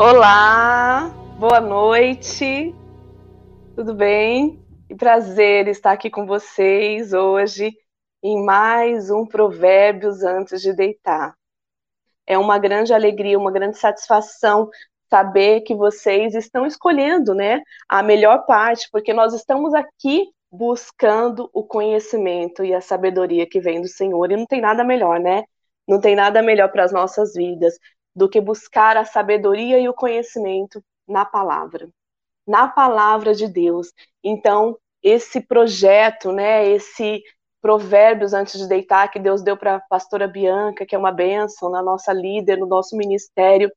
Olá, boa noite, tudo bem? Que prazer estar aqui com vocês hoje em mais um Provérbios antes de deitar. É uma grande alegria, uma grande satisfação saber que vocês estão escolhendo, né, a melhor parte, porque nós estamos aqui buscando o conhecimento e a sabedoria que vem do Senhor, e não tem nada melhor, né? Não tem nada melhor para as nossas vidas do que buscar a sabedoria e o conhecimento na palavra, na palavra de Deus. Então, esse projeto, né, esse provérbios antes de deitar que Deus deu para a pastora Bianca, que é uma bênção, na nossa líder, no nosso ministério,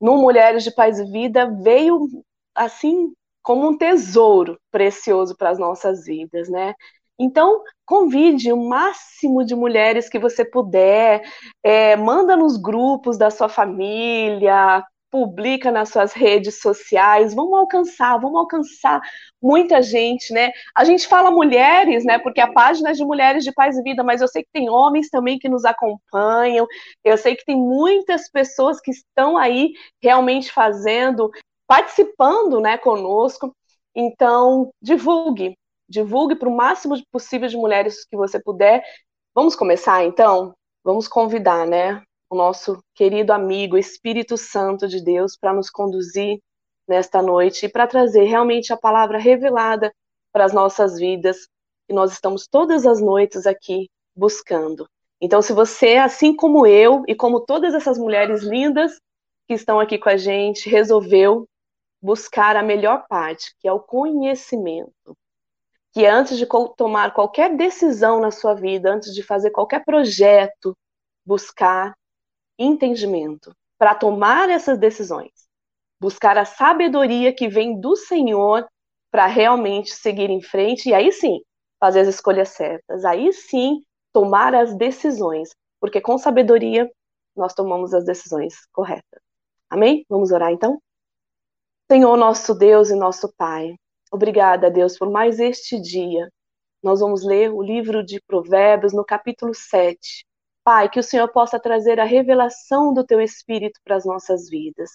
no Mulheres de Paz e Vida, veio assim como um tesouro precioso para as nossas vidas, né? Então, convide o máximo de mulheres que você puder, é, manda nos grupos da sua família, publica nas suas redes sociais, vamos alcançar, vamos alcançar muita gente, né? A gente fala mulheres, né? Porque a página é de mulheres de paz e vida, mas eu sei que tem homens também que nos acompanham, eu sei que tem muitas pessoas que estão aí realmente fazendo, participando, né, conosco. Então, divulgue, divulgue para o máximo possível de mulheres que você puder. Vamos começar então? Vamos convidar, né? O nosso querido amigo Espírito Santo de Deus para nos conduzir nesta noite e para trazer realmente a palavra revelada para as nossas vidas, que nós estamos todas as noites aqui buscando. Então, se você, assim como eu e como todas essas mulheres lindas que estão aqui com a gente, resolveu buscar a melhor parte, que é o conhecimento, que antes de tomar qualquer decisão na sua vida, antes de fazer qualquer projeto, buscar entendimento para tomar essas decisões. Buscar a sabedoria que vem do Senhor para realmente seguir em frente e aí sim fazer as escolhas certas. Aí sim tomar as decisões, porque com sabedoria nós tomamos as decisões corretas. Amém? Vamos orar então? Senhor, nosso Deus e nosso Pai, Obrigada, Deus, por mais este dia. Nós vamos ler o livro de Provérbios no capítulo 7. Pai, que o Senhor possa trazer a revelação do teu espírito para as nossas vidas.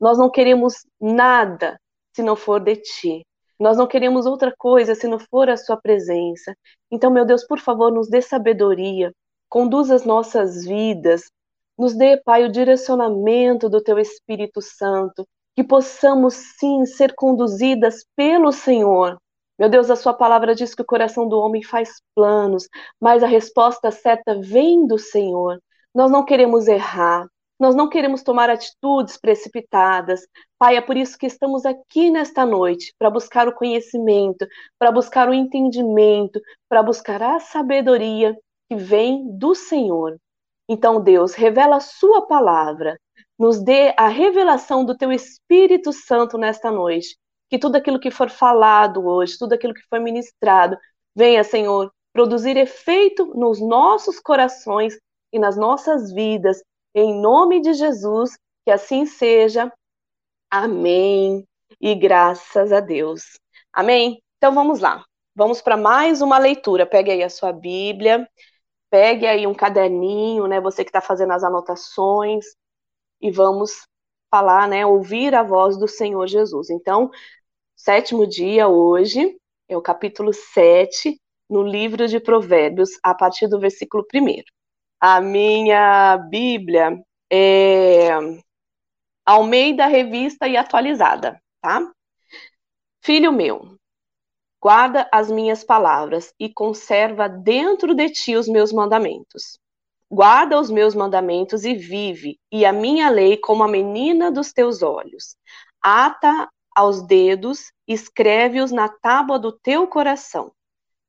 Nós não queremos nada se não for de ti. Nós não queremos outra coisa se não for a sua presença. Então, meu Deus, por favor, nos dê sabedoria, conduza as nossas vidas, nos dê, Pai, o direcionamento do teu Espírito Santo, que possamos sim ser conduzidas pelo Senhor. Meu Deus, a sua palavra diz que o coração do homem faz planos, mas a resposta certa vem do Senhor. Nós não queremos errar, nós não queremos tomar atitudes precipitadas. Pai, é por isso que estamos aqui nesta noite, para buscar o conhecimento, para buscar o entendimento, para buscar a sabedoria que vem do Senhor. Então, Deus, revela a sua palavra nos dê a revelação do teu Espírito Santo nesta noite. Que tudo aquilo que for falado hoje, tudo aquilo que foi ministrado, venha, Senhor, produzir efeito nos nossos corações e nas nossas vidas. Em nome de Jesus, que assim seja. Amém. E graças a Deus. Amém? Então vamos lá. Vamos para mais uma leitura. Pegue aí a sua Bíblia, pegue aí um caderninho, né? Você que está fazendo as anotações e vamos falar, né, ouvir a voz do Senhor Jesus. Então, sétimo dia hoje é o capítulo 7 no livro de Provérbios, a partir do versículo 1. A minha Bíblia é Almeida Revista e Atualizada, tá? Filho meu, guarda as minhas palavras e conserva dentro de ti os meus mandamentos Guarda os meus mandamentos e vive, e a minha lei como a menina dos teus olhos. Ata aos dedos, escreve-os na tábua do teu coração.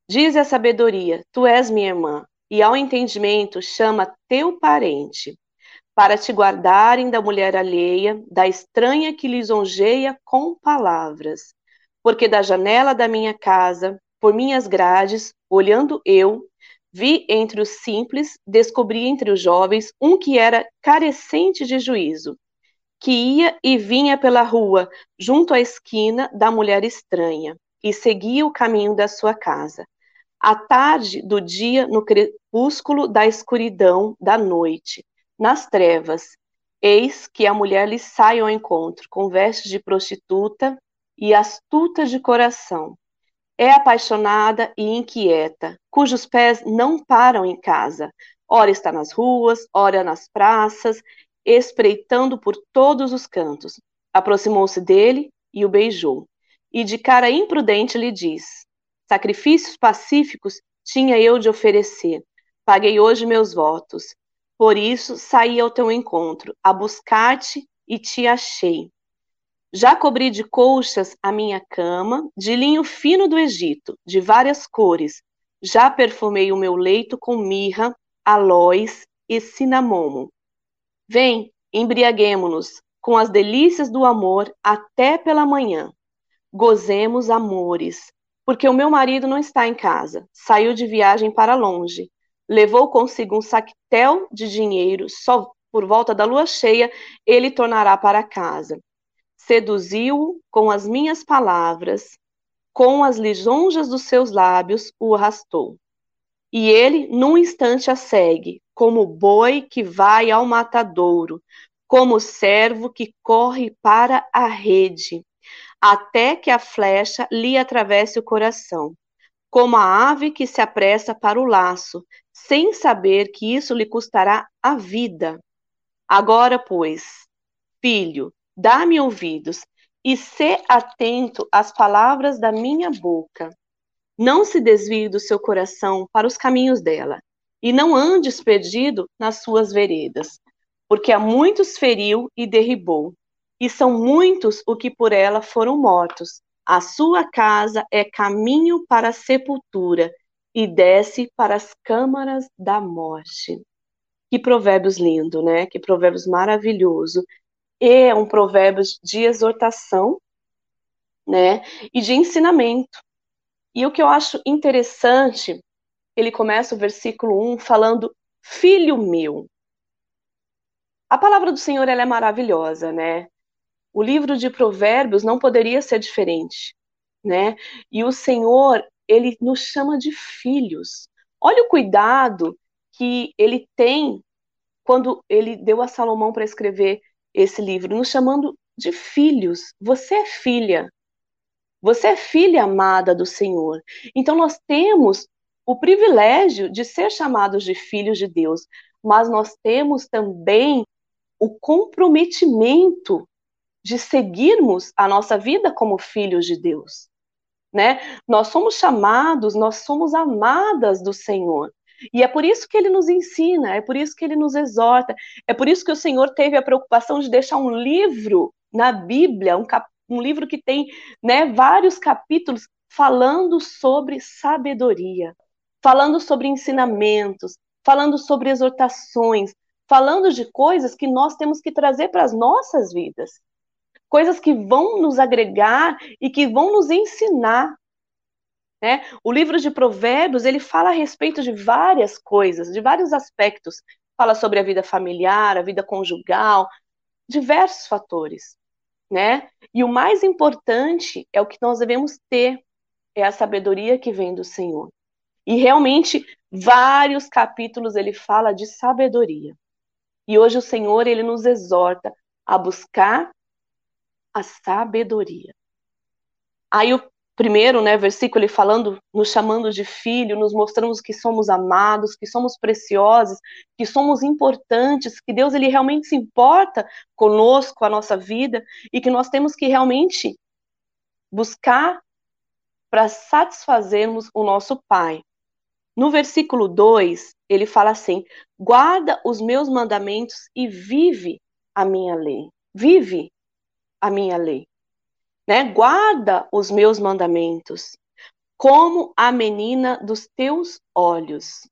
Diz a sabedoria: Tu és minha irmã, e ao entendimento chama teu parente, para te guardarem da mulher alheia, da estranha que lisonjeia com palavras. Porque da janela da minha casa, por minhas grades, olhando eu, Vi entre os simples, descobri entre os jovens um que era carecente de juízo, que ia e vinha pela rua, junto à esquina da mulher estranha, e seguia o caminho da sua casa. À tarde do dia, no crepúsculo da escuridão da noite, nas trevas, Eis que a mulher lhe sai ao encontro, com vestes de prostituta e astuta de coração. É apaixonada e inquieta, cujos pés não param em casa. Ora está nas ruas, ora nas praças, espreitando por todos os cantos. Aproximou-se dele e o beijou. E de cara imprudente lhe diz: Sacrifícios pacíficos tinha eu de oferecer. Paguei hoje meus votos. Por isso saí ao teu encontro, a buscar-te e te achei. Já cobri de colchas a minha cama, de linho fino do Egito, de várias cores. Já perfumei o meu leito com mirra, aloes e cinamomo. Vem, embriaguemo-nos com as delícias do amor até pela manhã. Gozemos amores, porque o meu marido não está em casa, saiu de viagem para longe. Levou consigo um saquetel de dinheiro, só por volta da lua cheia ele tornará para casa seduziu-o com as minhas palavras, com as lisonjas dos seus lábios o arrastou. E ele, num instante, a segue, como boi que vai ao matadouro, como servo que corre para a rede, até que a flecha lhe atravesse o coração, como a ave que se apressa para o laço, sem saber que isso lhe custará a vida. Agora, pois, filho, Dá-me ouvidos e sê atento às palavras da minha boca. Não se desvie do seu coração para os caminhos dela, e não andes perdido nas suas veredas, porque a muitos feriu e derribou, e são muitos o que por ela foram mortos. A sua casa é caminho para a sepultura, e desce para as câmaras da morte. Que provérbios lindo, né? Que provérbios maravilhoso é um provérbio de exortação, né, e de ensinamento. E o que eu acho interessante, ele começa o versículo 1 falando: Filho meu. A palavra do Senhor ela é maravilhosa, né? O livro de Provérbios não poderia ser diferente, né? E o Senhor, ele nos chama de filhos. Olha o cuidado que ele tem quando ele deu a Salomão para escrever esse livro, nos chamando de filhos. Você é filha. Você é filha amada do Senhor. Então nós temos o privilégio de ser chamados de filhos de Deus, mas nós temos também o comprometimento de seguirmos a nossa vida como filhos de Deus. Né? Nós somos chamados, nós somos amadas do Senhor. E é por isso que ele nos ensina, é por isso que ele nos exorta, é por isso que o Senhor teve a preocupação de deixar um livro na Bíblia, um, cap, um livro que tem né, vários capítulos falando sobre sabedoria, falando sobre ensinamentos, falando sobre exortações, falando de coisas que nós temos que trazer para as nossas vidas. Coisas que vão nos agregar e que vão nos ensinar né? O livro de Provérbios ele fala a respeito de várias coisas, de vários aspectos. Fala sobre a vida familiar, a vida conjugal, diversos fatores, né? E o mais importante é o que nós devemos ter, é a sabedoria que vem do Senhor. E realmente vários capítulos ele fala de sabedoria. E hoje o Senhor ele nos exorta a buscar a sabedoria. Aí o primeiro, né, versículo ele falando, nos chamando de filho, nos mostrando que somos amados, que somos preciosos, que somos importantes, que Deus ele realmente se importa conosco, a nossa vida e que nós temos que realmente buscar para satisfazermos o nosso Pai. No versículo 2, ele fala assim: guarda os meus mandamentos e vive a minha lei. Vive a minha lei né? Guarda os meus mandamentos, como a menina dos teus olhos.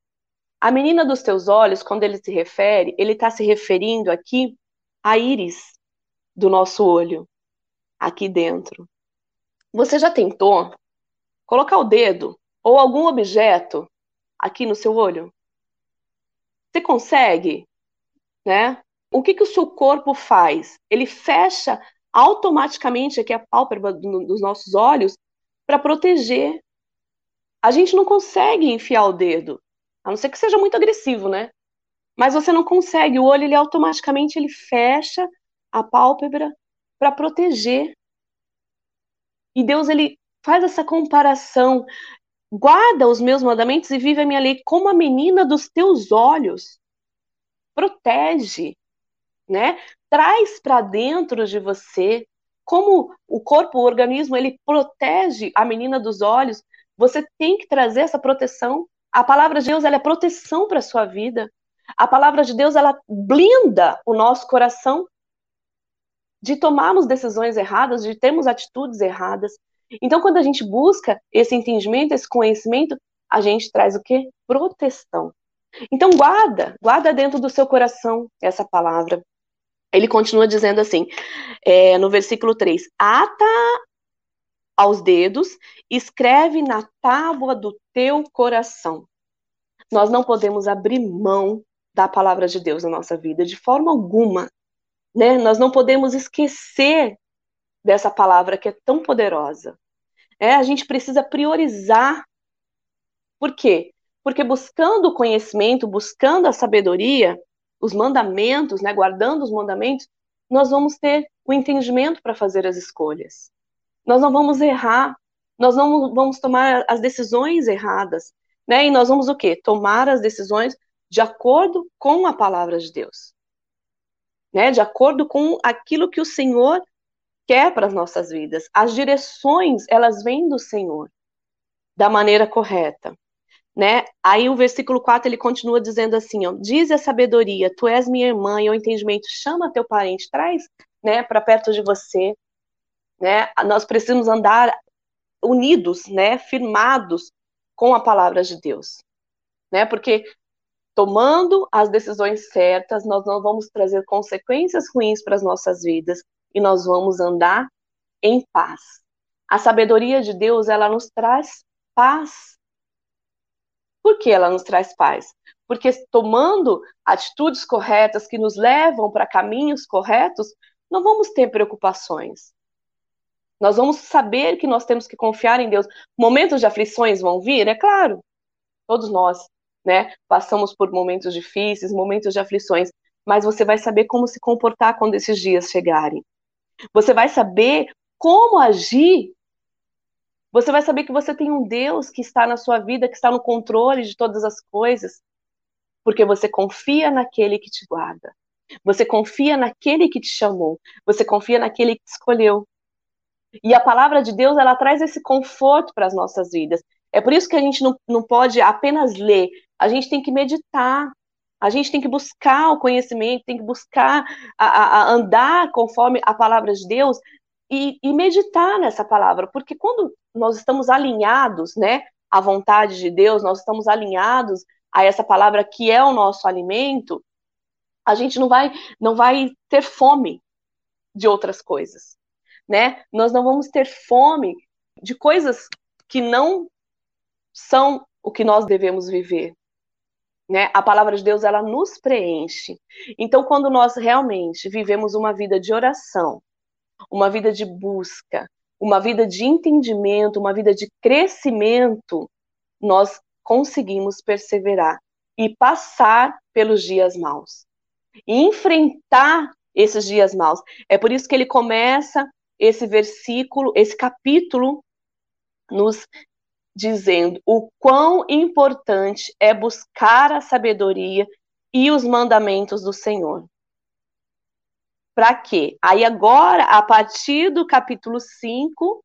A menina dos teus olhos, quando ele se refere, ele está se referindo aqui à íris do nosso olho, aqui dentro. Você já tentou colocar o dedo ou algum objeto aqui no seu olho? Você consegue, né? O que, que o seu corpo faz? Ele fecha automaticamente aqui a pálpebra dos nossos olhos para proteger. A gente não consegue enfiar o dedo, a não ser que seja muito agressivo, né? Mas você não consegue, o olho ele automaticamente ele fecha a pálpebra para proteger. E Deus ele faz essa comparação. Guarda os meus mandamentos e vive a minha lei como a menina dos teus olhos. Protege, né? Traz para dentro de você como o corpo, o organismo, ele protege a menina dos olhos. Você tem que trazer essa proteção. A palavra de Deus ela é proteção para sua vida. A palavra de Deus ela blinda o nosso coração de tomarmos decisões erradas, de termos atitudes erradas. Então, quando a gente busca esse entendimento, esse conhecimento, a gente traz o quê? Proteção. Então, guarda, guarda dentro do seu coração essa palavra. Ele continua dizendo assim, é, no versículo 3: Ata aos dedos, escreve na tábua do teu coração. Nós não podemos abrir mão da palavra de Deus na nossa vida, de forma alguma. Né? Nós não podemos esquecer dessa palavra que é tão poderosa. É, a gente precisa priorizar. Por quê? Porque buscando o conhecimento, buscando a sabedoria, os mandamentos, né, guardando os mandamentos, nós vamos ter o entendimento para fazer as escolhas. Nós não vamos errar, nós não vamos tomar as decisões erradas, né? E nós vamos o quê? Tomar as decisões de acordo com a palavra de Deus. Né? De acordo com aquilo que o Senhor quer para as nossas vidas. As direções, elas vêm do Senhor da maneira correta. Né? Aí o versículo 4 ele continua dizendo assim, ó, diz a sabedoria, tu és minha irmã e o entendimento, chama teu parente, traz, né, para perto de você, né? Nós precisamos andar unidos, né, firmados com a palavra de Deus, né? Porque tomando as decisões certas, nós não vamos trazer consequências ruins para as nossas vidas e nós vamos andar em paz. A sabedoria de Deus, ela nos traz paz. Por que ela nos traz paz? Porque tomando atitudes corretas que nos levam para caminhos corretos, não vamos ter preocupações. Nós vamos saber que nós temos que confiar em Deus. Momentos de aflições vão vir, é claro. Todos nós né? Passamos por momentos difíceis, momentos de aflições, mas você vai saber como se comportar quando esses dias chegarem. Você vai saber como agir. Você vai saber que você tem um Deus que está na sua vida, que está no controle de todas as coisas, porque você confia naquele que te guarda. Você confia naquele que te chamou. Você confia naquele que te escolheu. E a palavra de Deus, ela traz esse conforto para as nossas vidas. É por isso que a gente não, não pode apenas ler, a gente tem que meditar, a gente tem que buscar o conhecimento, tem que buscar a, a, andar conforme a palavra de Deus e, e, meditar nessa palavra, porque quando nós estamos alinhados, né, à vontade de Deus, nós estamos alinhados a essa palavra que é o nosso alimento, a gente não vai, não vai ter fome de outras coisas, né? Nós não vamos ter fome de coisas que não são o que nós devemos viver. Né? A palavra de Deus ela nos preenche. Então, quando nós realmente vivemos uma vida de oração, uma vida de busca, uma vida de entendimento, uma vida de crescimento, nós conseguimos perseverar e passar pelos dias maus. E enfrentar esses dias maus. É por isso que ele começa esse versículo, esse capítulo, nos dizendo o quão importante é buscar a sabedoria e os mandamentos do Senhor. Para quê? Aí agora, a partir do capítulo 5,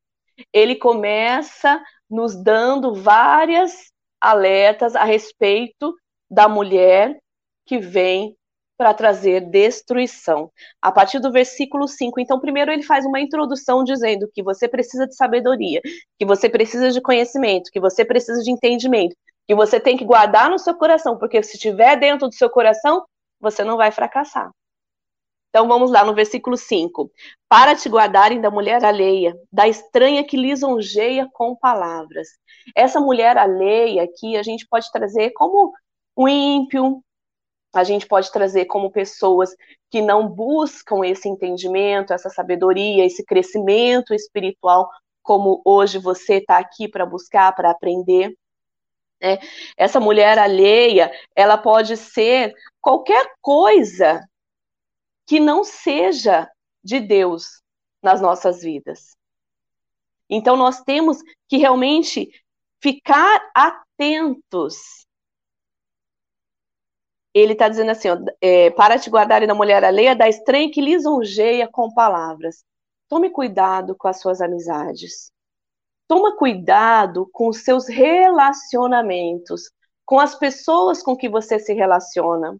ele começa nos dando várias alertas a respeito da mulher que vem para trazer destruição. A partir do versículo 5. Então, primeiro ele faz uma introdução dizendo que você precisa de sabedoria, que você precisa de conhecimento, que você precisa de entendimento, que você tem que guardar no seu coração, porque se estiver dentro do seu coração, você não vai fracassar. Então vamos lá no versículo 5. Para te guardarem da mulher alheia, da estranha que lisonjeia com palavras. Essa mulher alheia aqui a gente pode trazer como um ímpio, a gente pode trazer como pessoas que não buscam esse entendimento, essa sabedoria, esse crescimento espiritual, como hoje você está aqui para buscar, para aprender. Né? Essa mulher alheia, ela pode ser qualquer coisa que não seja de Deus nas nossas vidas. Então nós temos que realmente ficar atentos. Ele está dizendo assim: ó, é, para te guardar da mulher alheia, da estranha que lisonjeia com palavras. Tome cuidado com as suas amizades. Toma cuidado com os seus relacionamentos, com as pessoas com que você se relaciona,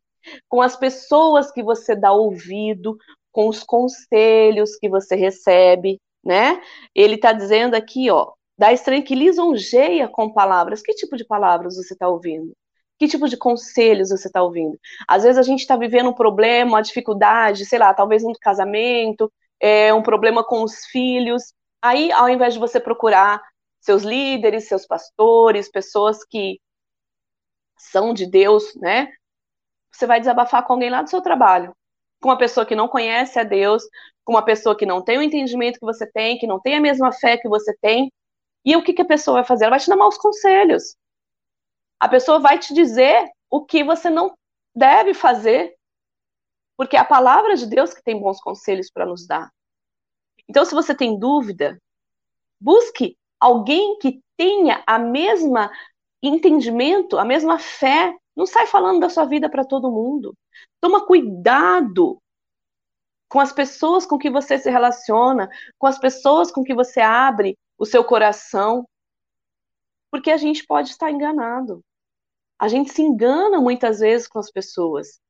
com as pessoas que você dá ouvido, com os conselhos que você recebe, né? Ele está dizendo aqui, ó, da estranha que lisonjeia com palavras. Que tipo de palavras você está ouvindo? Que tipo de conselhos você está ouvindo? Às vezes a gente está vivendo um problema, uma dificuldade, sei lá, talvez um casamento, é, um problema com os filhos. Aí, ao invés de você procurar seus líderes, seus pastores, pessoas que são de Deus, né? Você vai desabafar com alguém lá do seu trabalho, com uma pessoa que não conhece a Deus, com uma pessoa que não tem o entendimento que você tem, que não tem a mesma fé que você tem. E o que, que a pessoa vai fazer? Ela vai te dar maus conselhos. A pessoa vai te dizer o que você não deve fazer. Porque é a palavra de Deus que tem bons conselhos para nos dar. Então, se você tem dúvida, busque alguém que tenha a mesma entendimento, a mesma fé. Não sai falando da sua vida para todo mundo. Toma cuidado com as pessoas com que você se relaciona, com as pessoas com que você abre o seu coração, porque a gente pode estar enganado. A gente se engana muitas vezes com as pessoas.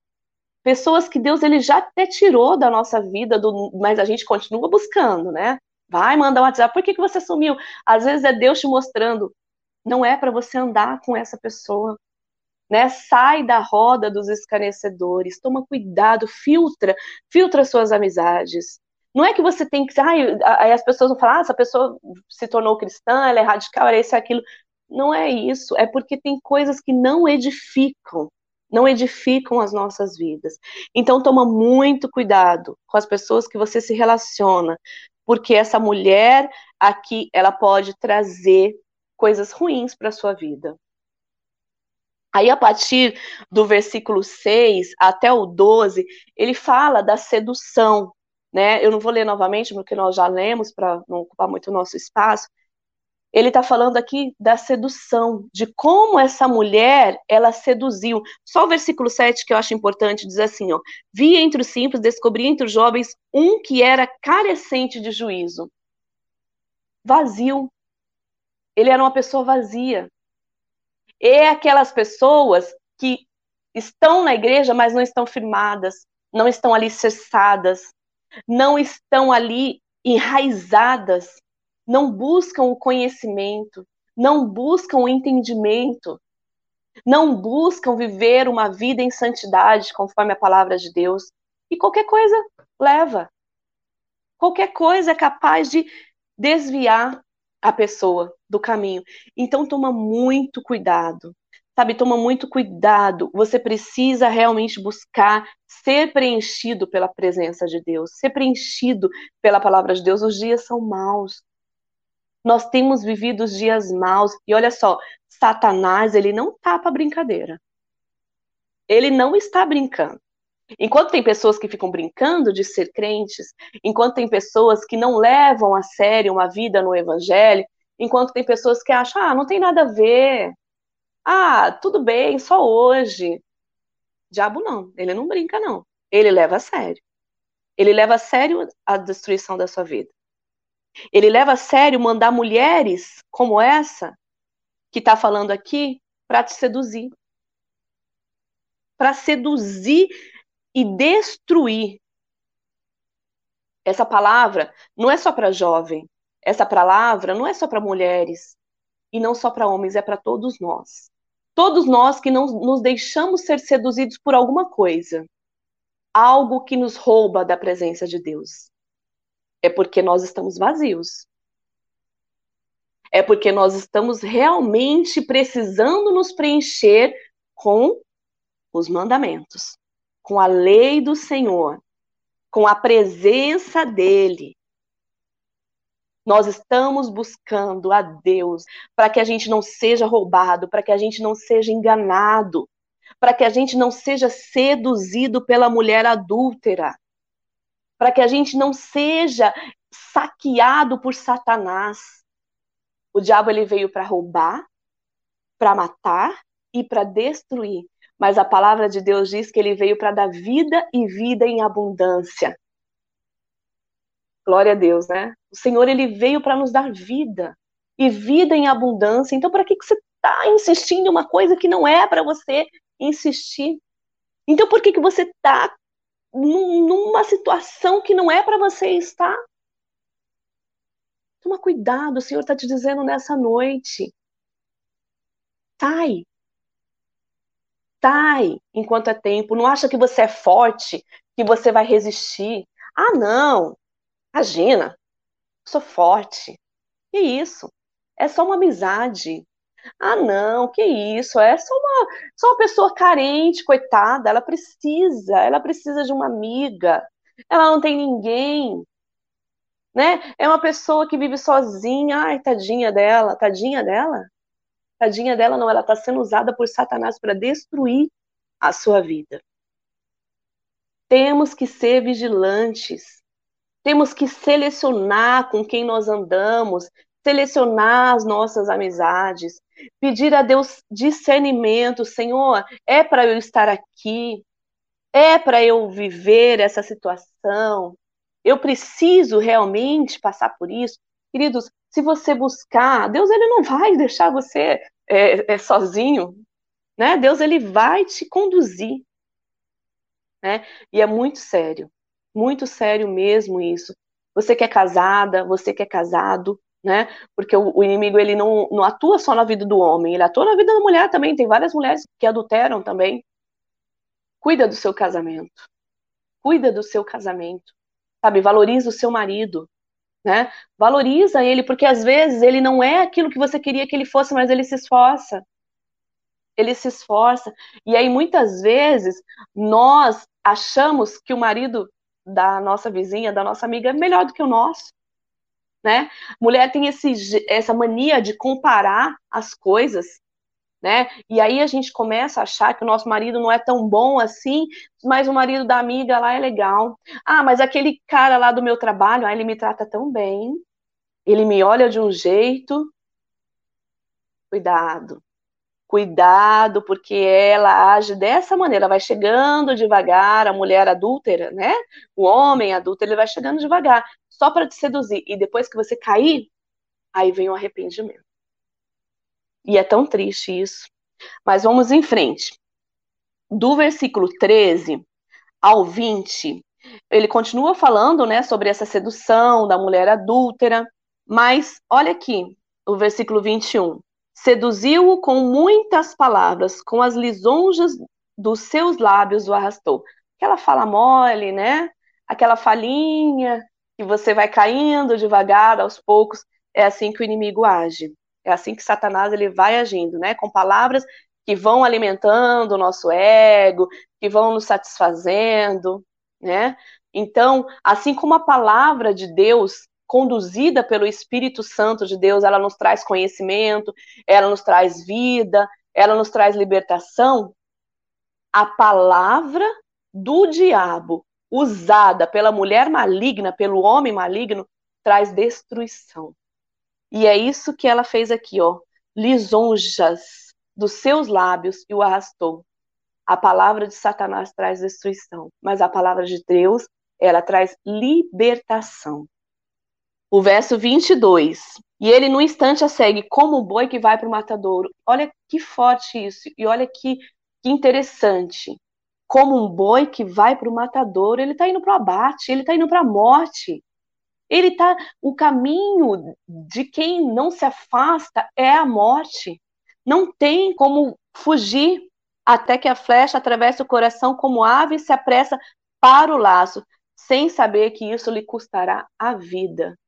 Pessoas que Deus ele já até tirou da nossa vida, do, mas a gente continua buscando, né? Vai mandar um WhatsApp, por que, que você sumiu? Às vezes é Deus te mostrando, não é para você andar com essa pessoa né? Sai da roda dos escarnecedores, toma cuidado, filtra, filtra suas amizades. Não é que você tem que. Ai, aí as pessoas vão falar, ah, essa pessoa se tornou cristã, ela é radical, ela é isso, aquilo. Não é isso, é porque tem coisas que não edificam, não edificam as nossas vidas. Então toma muito cuidado com as pessoas que você se relaciona, porque essa mulher aqui, ela pode trazer coisas ruins para sua vida. Aí, a partir do versículo 6 até o 12, ele fala da sedução, né? Eu não vou ler novamente, porque nós já lemos, para não ocupar muito o nosso espaço. Ele está falando aqui da sedução, de como essa mulher, ela seduziu. Só o versículo 7 que eu acho importante, diz assim, ó. Vi entre os simples, descobri entre os jovens um que era carecente de juízo. Vazio. Ele era uma pessoa vazia é aquelas pessoas que estão na igreja, mas não estão firmadas, não estão ali cessadas, não estão ali enraizadas, não buscam o conhecimento, não buscam o entendimento, não buscam viver uma vida em santidade, conforme a palavra de Deus. E qualquer coisa leva. Qualquer coisa é capaz de desviar a pessoa do caminho. Então toma muito cuidado. Sabe, toma muito cuidado. Você precisa realmente buscar ser preenchido pela presença de Deus, ser preenchido pela palavra de Deus. Os dias são maus. Nós temos vivido os dias maus. E olha só, Satanás, ele não tá para brincadeira. Ele não está brincando. Enquanto tem pessoas que ficam brincando de ser crentes, enquanto tem pessoas que não levam a sério uma vida no evangelho, enquanto tem pessoas que acham, ah, não tem nada a ver. Ah, tudo bem, só hoje. Diabo não, ele não brinca, não. Ele leva a sério. Ele leva a sério a destruição da sua vida. Ele leva a sério mandar mulheres como essa, que está falando aqui, para te seduzir. Para seduzir e destruir. Essa palavra não é só para jovem, essa palavra não é só para mulheres e não só para homens, é para todos nós. Todos nós que não nos deixamos ser seduzidos por alguma coisa, algo que nos rouba da presença de Deus. É porque nós estamos vazios. É porque nós estamos realmente precisando nos preencher com os mandamentos com a lei do Senhor, com a presença dele. Nós estamos buscando a Deus para que a gente não seja roubado, para que a gente não seja enganado, para que a gente não seja seduzido pela mulher adúltera, para que a gente não seja saqueado por Satanás. O diabo ele veio para roubar, para matar e para destruir. Mas a palavra de Deus diz que ele veio para dar vida e vida em abundância. Glória a Deus, né? O Senhor ele veio para nos dar vida e vida em abundância. Então, para que, que você está insistindo em uma coisa que não é para você insistir? Então, por que, que você está numa situação que não é para você estar? Toma cuidado, o Senhor está te dizendo nessa noite. Sai. Sai enquanto é tempo. Não acha que você é forte, que você vai resistir. Ah, não. Imagina. sou forte. Que isso? É só uma amizade. Ah, não, que isso? É só uma, só uma pessoa carente, coitada. Ela precisa, ela precisa de uma amiga. Ela não tem ninguém né? É uma pessoa que vive sozinha, ai, tadinha dela, tadinha dela. Tadinha dela não, ela está sendo usada por Satanás para destruir a sua vida. Temos que ser vigilantes. Temos que selecionar com quem nós andamos, selecionar as nossas amizades, pedir a Deus discernimento, Senhor, é para eu estar aqui, é para eu viver essa situação, eu preciso realmente passar por isso. Queridos, se você buscar, Deus ele não vai deixar você é, é, sozinho, né? Deus ele vai te conduzir, né? E é muito sério, muito sério mesmo isso. Você que é casada, você que é casado, né? Porque o, o, inimigo ele não, não atua só na vida do homem, ele atua na vida da mulher também. Tem várias mulheres que adulteram também. Cuida do seu casamento. Cuida do seu casamento sabe? Valoriza o seu marido, né? Valoriza ele, porque às vezes ele não é aquilo que você queria que ele fosse, mas ele se esforça. Ele se esforça. E aí, muitas vezes, nós achamos que o marido da nossa vizinha, da nossa amiga, é melhor do que o nosso. Né? Mulher tem esse, essa mania de comparar as coisas né? E aí a gente começa a achar que o nosso marido não é tão bom assim, mas o marido da amiga lá é legal. Ah, mas aquele cara lá do meu trabalho, ah, ele me trata tão bem, ele me olha de um jeito. Cuidado. Cuidado, porque ela age dessa maneira, vai chegando devagar, a mulher adúltera, né? O homem adulto, ele vai chegando devagar, só para te seduzir. E depois que você cair, aí vem o arrependimento. E é tão triste isso. Mas vamos em frente. Do versículo 13 ao 20, ele continua falando, né, sobre essa sedução da mulher adúltera, mas olha aqui, o versículo 21. Seduziu-o com muitas palavras, com as lisonjas dos seus lábios o arrastou. Aquela fala mole, né? Aquela falinha que você vai caindo devagar, aos poucos. É assim que o inimigo age. É assim que Satanás ele vai agindo, né? Com palavras que vão alimentando o nosso ego, que vão nos satisfazendo, né? Então, assim como a palavra de Deus conduzida pelo Espírito Santo de Deus, ela nos traz conhecimento, ela nos traz vida, ela nos traz libertação, a palavra do diabo usada pela mulher maligna, pelo homem maligno, traz destruição. E é isso que ela fez aqui, ó. Lisonjas dos seus lábios e o arrastou. A palavra de Satanás traz destruição, mas a palavra de Deus, ela traz libertação. O verso 22. E ele, no instante, a segue como o boi que vai para o matadouro. Olha que forte isso. E olha que, que interessante. Como um boi que vai para o matadouro, ele está indo para o abate, ele está indo para a morte. Ele tá, o caminho de quem não se afasta é a morte. Não tem como fugir até que a flecha atravesse o coração como ave se apressa para o laço, sem saber que isso lhe custará a vida.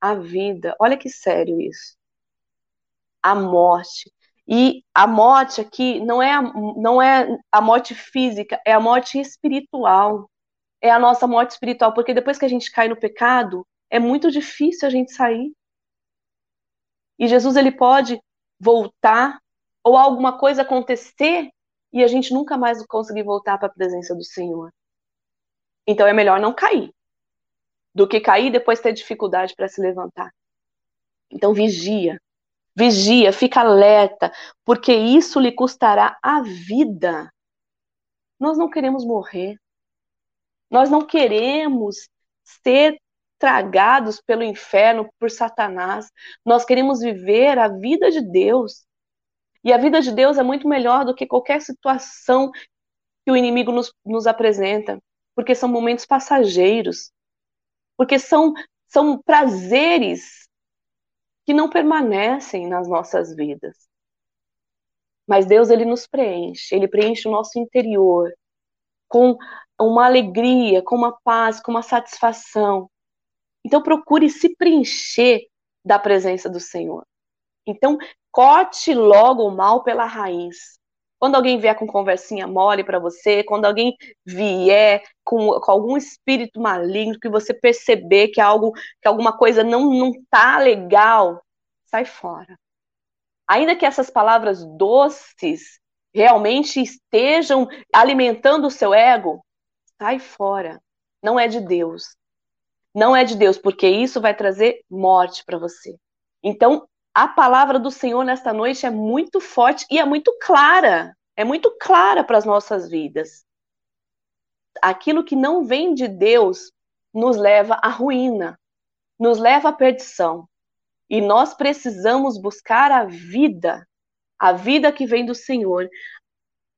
A vida. Olha que sério isso. A morte. E a morte aqui não é não é a morte física, é a morte espiritual é a nossa morte espiritual, porque depois que a gente cai no pecado, é muito difícil a gente sair. E Jesus ele pode voltar ou alguma coisa acontecer e a gente nunca mais conseguir voltar para a presença do Senhor. Então é melhor não cair do que cair e depois ter dificuldade para se levantar. Então vigia, vigia, fica alerta, porque isso lhe custará a vida. Nós não queremos morrer. Nós não queremos ser tragados pelo inferno, por Satanás. Nós queremos viver a vida de Deus. E a vida de Deus é muito melhor do que qualquer situação que o inimigo nos, nos apresenta, porque são momentos passageiros, porque são, são prazeres que não permanecem nas nossas vidas. Mas Deus, ele nos preenche, ele preenche o nosso interior com uma alegria, com uma paz, com uma satisfação. Então procure se preencher da presença do Senhor. Então, corte logo o mal pela raiz. Quando alguém vier com conversinha mole para você, quando alguém vier com, com, algum espírito maligno que você perceber que algo, que alguma coisa não não tá legal, sai fora. Ainda que essas palavras doces realmente estejam alimentando o seu ego, sai fora. Não é de Deus. Não é de Deus, porque isso vai trazer morte para você. Então, a palavra do Senhor nesta noite é muito forte e é muito clara. É muito clara para as nossas vidas. Aquilo que não vem de Deus nos leva à ruína, nos leva à perdição. E nós precisamos buscar a vida, a vida que vem do Senhor.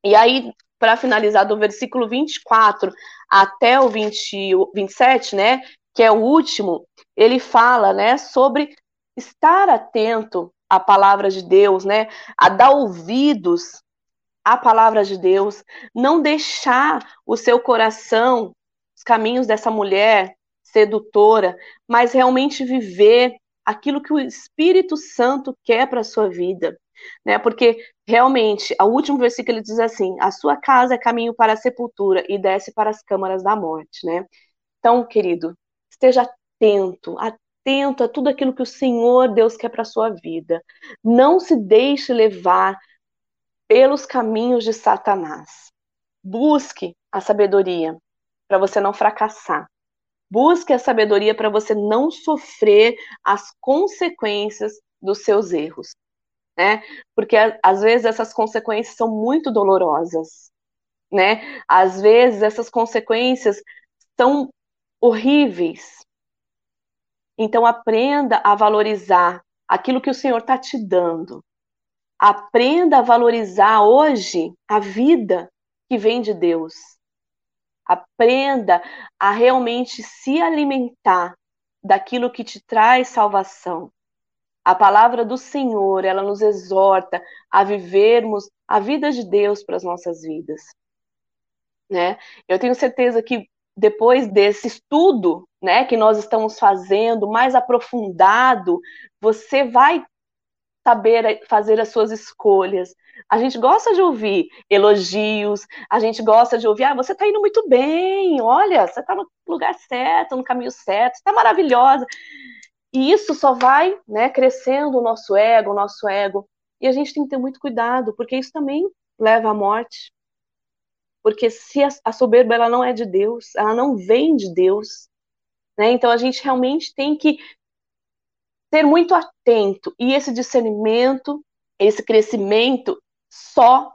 E aí, para finalizar, do versículo 24 até o 20, 27, né, que é o último, ele fala, né, sobre estar atento à palavra de Deus, né, a dar ouvidos à palavra de Deus, não deixar o seu coração, os caminhos dessa mulher sedutora, mas realmente viver aquilo que o Espírito Santo quer para a sua vida. Né? Porque realmente, o último versículo ele diz assim: a sua casa é caminho para a sepultura e desce para as câmaras da morte, né? Então, querido, esteja atento, atento a tudo aquilo que o Senhor Deus quer para a sua vida. Não se deixe levar pelos caminhos de Satanás. Busque a sabedoria para você não fracassar. Busque a sabedoria para você não sofrer as consequências dos seus erros, né? Porque às vezes essas consequências são muito dolorosas, né? Às vezes essas consequências são horríveis. Então aprenda a valorizar aquilo que o Senhor está te dando. Aprenda a valorizar hoje a vida que vem de Deus. Aprenda a realmente se alimentar daquilo que te traz salvação. A palavra do Senhor, ela nos exorta a vivermos a vida de Deus para as nossas vidas. Né? Eu tenho certeza que depois desse estudo, né, que nós estamos fazendo mais aprofundado, você vai saber fazer as suas escolhas. A gente gosta de ouvir elogios, a gente gosta de ouvir, ah, você está indo muito bem, olha, você está no lugar certo, no caminho certo, está maravilhosa. E isso só vai né, crescendo o nosso ego, o nosso ego. E a gente tem que ter muito cuidado, porque isso também leva à morte. Porque se a, soberba ela não é de Deus, ela não vem de Deus, né? Então a gente realmente tem que ser muito atento. E esse discernimento, esse crescimento, só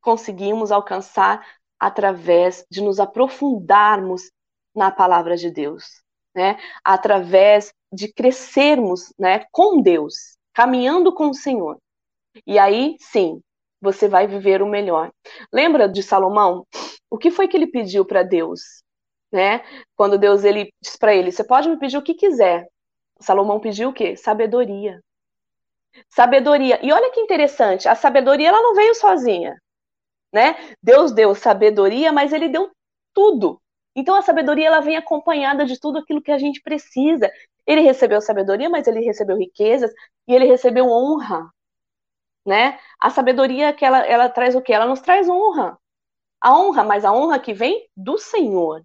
conseguimos alcançar através de nos aprofundarmos na palavra de Deus, né? Através de crescermos, né, com Deus, caminhando com o Senhor. E aí, sim, você vai viver o melhor. Lembra de Salomão? O que foi que ele pediu para Deus? Né? Quando Deus ele disse para ele: "Você pode me pedir o que quiser, Salomão pediu o quê? Sabedoria. Sabedoria. E olha que interessante, a sabedoria ela não veio sozinha, né? Deus deu sabedoria, mas ele deu tudo. Então a sabedoria ela vem acompanhada de tudo aquilo que a gente precisa. Ele recebeu sabedoria, mas ele recebeu riquezas e ele recebeu honra, né? A sabedoria que ela, ela traz o quê? Ela nos traz honra. A honra, mas a honra que vem do Senhor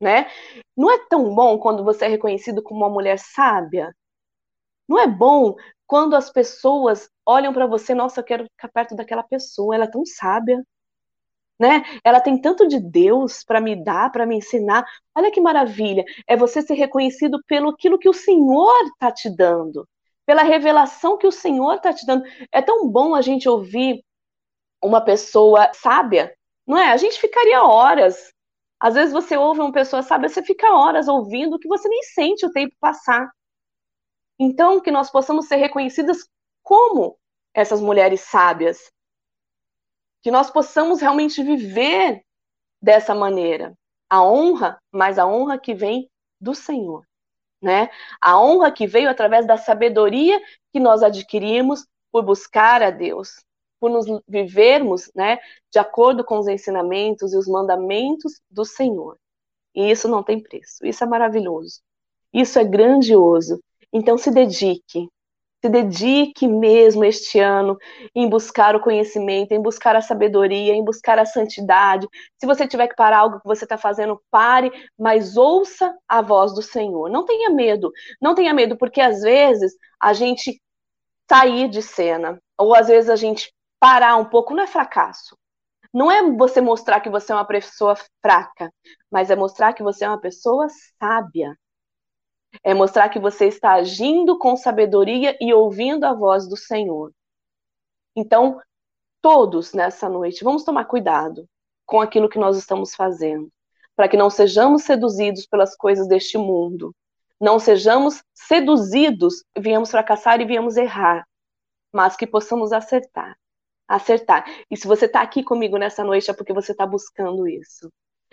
né? Não é tão bom quando você é reconhecido como uma mulher sábia? Não é bom quando as pessoas olham para você, nossa, eu quero ficar perto daquela pessoa, ela é tão sábia, né? Ela tem tanto de Deus para me dar, para me ensinar. Olha que maravilha! É você ser reconhecido pelo aquilo que o Senhor está te dando, pela revelação que o Senhor está te dando. É tão bom a gente ouvir uma pessoa sábia, não é? A gente ficaria horas. Às vezes você ouve uma pessoa sábia, você fica horas ouvindo que você nem sente o tempo passar. Então, que nós possamos ser reconhecidas como essas mulheres sábias, que nós possamos realmente viver dessa maneira. A honra, mas a honra que vem do Senhor, né? A honra que veio através da sabedoria que nós adquirimos por buscar a Deus, por nos vivermos, né, de acordo com os ensinamentos e os mandamentos do Senhor. E isso não tem preço. Isso é maravilhoso. Isso é grandioso. Então se dedique, se dedique mesmo este ano em buscar o conhecimento, em buscar a sabedoria, em buscar a santidade. Se você tiver que parar algo que você está fazendo, pare, mas ouça a voz do Senhor. Não tenha medo, não tenha medo, porque às vezes a gente sair de cena, ou às vezes a gente parar um pouco, não é fracasso. Não é você mostrar que você é uma pessoa fraca, mas é mostrar que você é uma pessoa sábia. É mostrar que você está agindo com sabedoria e ouvindo a voz do Senhor. Então, todos nessa noite, vamos tomar cuidado com aquilo que nós estamos fazendo, para que não sejamos seduzidos pelas coisas deste mundo. Não sejamos seduzidos, viemos fracassar e viemos errar, mas que possamos acertar. Acertar. E se você está aqui comigo nessa noite, é porque você está buscando isso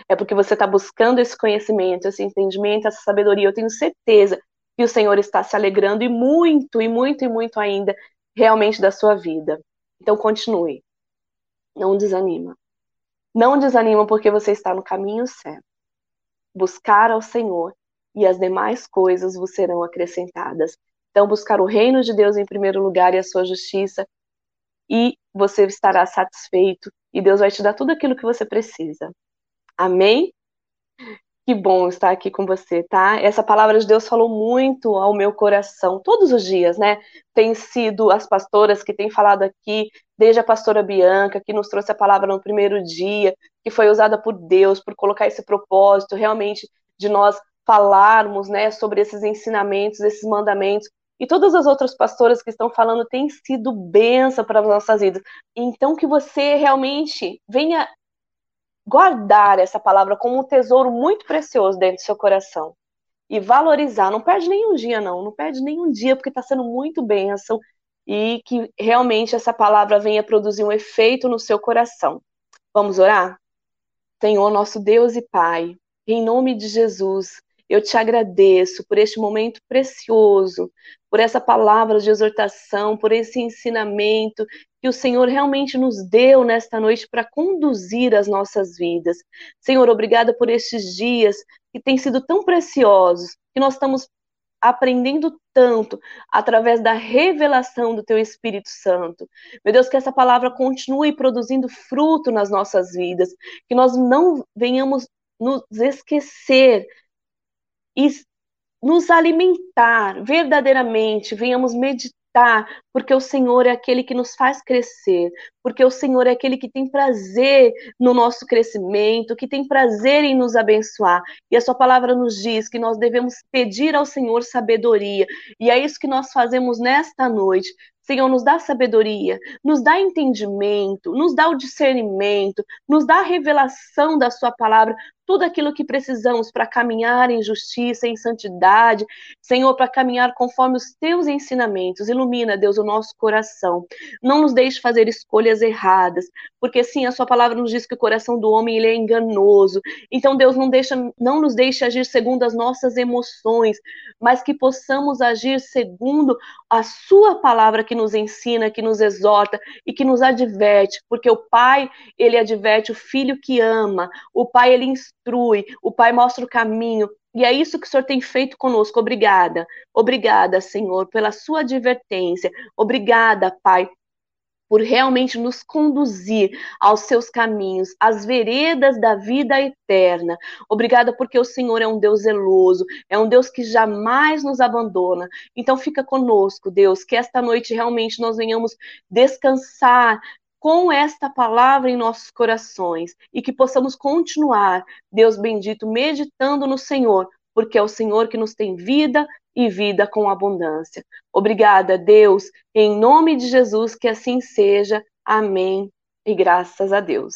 é porque você está buscando esse conhecimento, esse entendimento, essa sabedoria. Eu tenho certeza que o Senhor está se alegrando e muito, e muito, e muito ainda realmente da sua vida. Então continue. Não desanima. Não desanima porque você está no caminho certo. Buscar ao Senhor e as demais coisas vos serão acrescentadas. Então buscar o reino de Deus em primeiro lugar e a sua justiça e você estará satisfeito e Deus vai te dar tudo aquilo que você precisa. Amém? Que bom estar aqui com você, tá? Essa palavra de Deus falou muito ao meu coração todos os dias, né? Tem sido as pastoras que têm falado aqui, desde a pastora Bianca, que nos trouxe a palavra no primeiro dia, que foi usada por Deus por colocar esse propósito realmente de nós falarmos, né, sobre esses ensinamentos, esses mandamentos. E todas as outras pastoras que estão falando têm sido benção para as nossas vidas. Então, que você realmente venha guardar essa palavra como um tesouro muito precioso dentro do seu coração e valorizar. Não perde nenhum dia, não, não perde nenhum dia, porque está sendo muito bênção e que realmente essa palavra venha produzir um efeito no seu coração. Vamos orar? Senhor, nosso Deus e Pai, em nome de Jesus, eu te agradeço por este momento precioso, por essa palavra de exortação, por esse ensinamento que o Senhor realmente nos deu nesta noite para conduzir as nossas vidas. Senhor, obrigada por estes dias que têm sido tão preciosos, que nós estamos aprendendo tanto através da revelação do teu Espírito Santo. Meu Deus, que essa palavra continue produzindo fruto nas nossas vidas, que nós não venhamos nos esquecer e nos alimentar verdadeiramente, venhamos meditar porque o Senhor é aquele que nos faz crescer, porque o Senhor é aquele que tem prazer no nosso crescimento, que tem prazer em nos abençoar. E a sua palavra nos diz que nós devemos pedir ao Senhor sabedoria, e é isso que nós fazemos nesta noite. Senhor, nos dá sabedoria, nos dá entendimento, nos dá o discernimento, nos dá a revelação da Sua palavra, tudo aquilo que precisamos para caminhar em justiça, em santidade, Senhor, para caminhar conforme os Teus ensinamentos. Ilumina, Deus, o nosso coração. Não nos deixe fazer escolhas erradas, porque sim, a Sua palavra nos diz que o coração do homem ele é enganoso. Então, Deus, não, deixa, não nos deixe agir segundo as nossas emoções, mas que possamos agir segundo a Sua palavra que nos ensina, que nos exorta e que nos adverte, porque o pai, ele adverte o filho que ama, o pai, ele instrui, o pai mostra o caminho, e é isso que o Senhor tem feito conosco. Obrigada. Obrigada, Senhor, pela sua advertência. Obrigada, Pai, por realmente nos conduzir aos seus caminhos, às veredas da vida eterna. Obrigada porque o Senhor é um Deus zeloso, é um Deus que jamais nos abandona. Então fica conosco, Deus, que esta noite realmente nós venhamos descansar com esta palavra em nossos corações e que possamos continuar, Deus bendito, meditando no Senhor, porque é o Senhor que nos tem vida e vida com abundância. Obrigada, Deus, em nome de Jesus, que assim seja. Amém. E graças a Deus.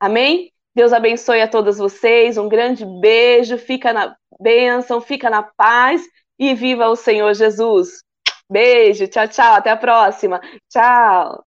Amém? Deus abençoe a todos vocês. Um grande beijo. Fica na bênção, fica na paz e viva o Senhor Jesus. Beijo, tchau, tchau. Até a próxima. Tchau.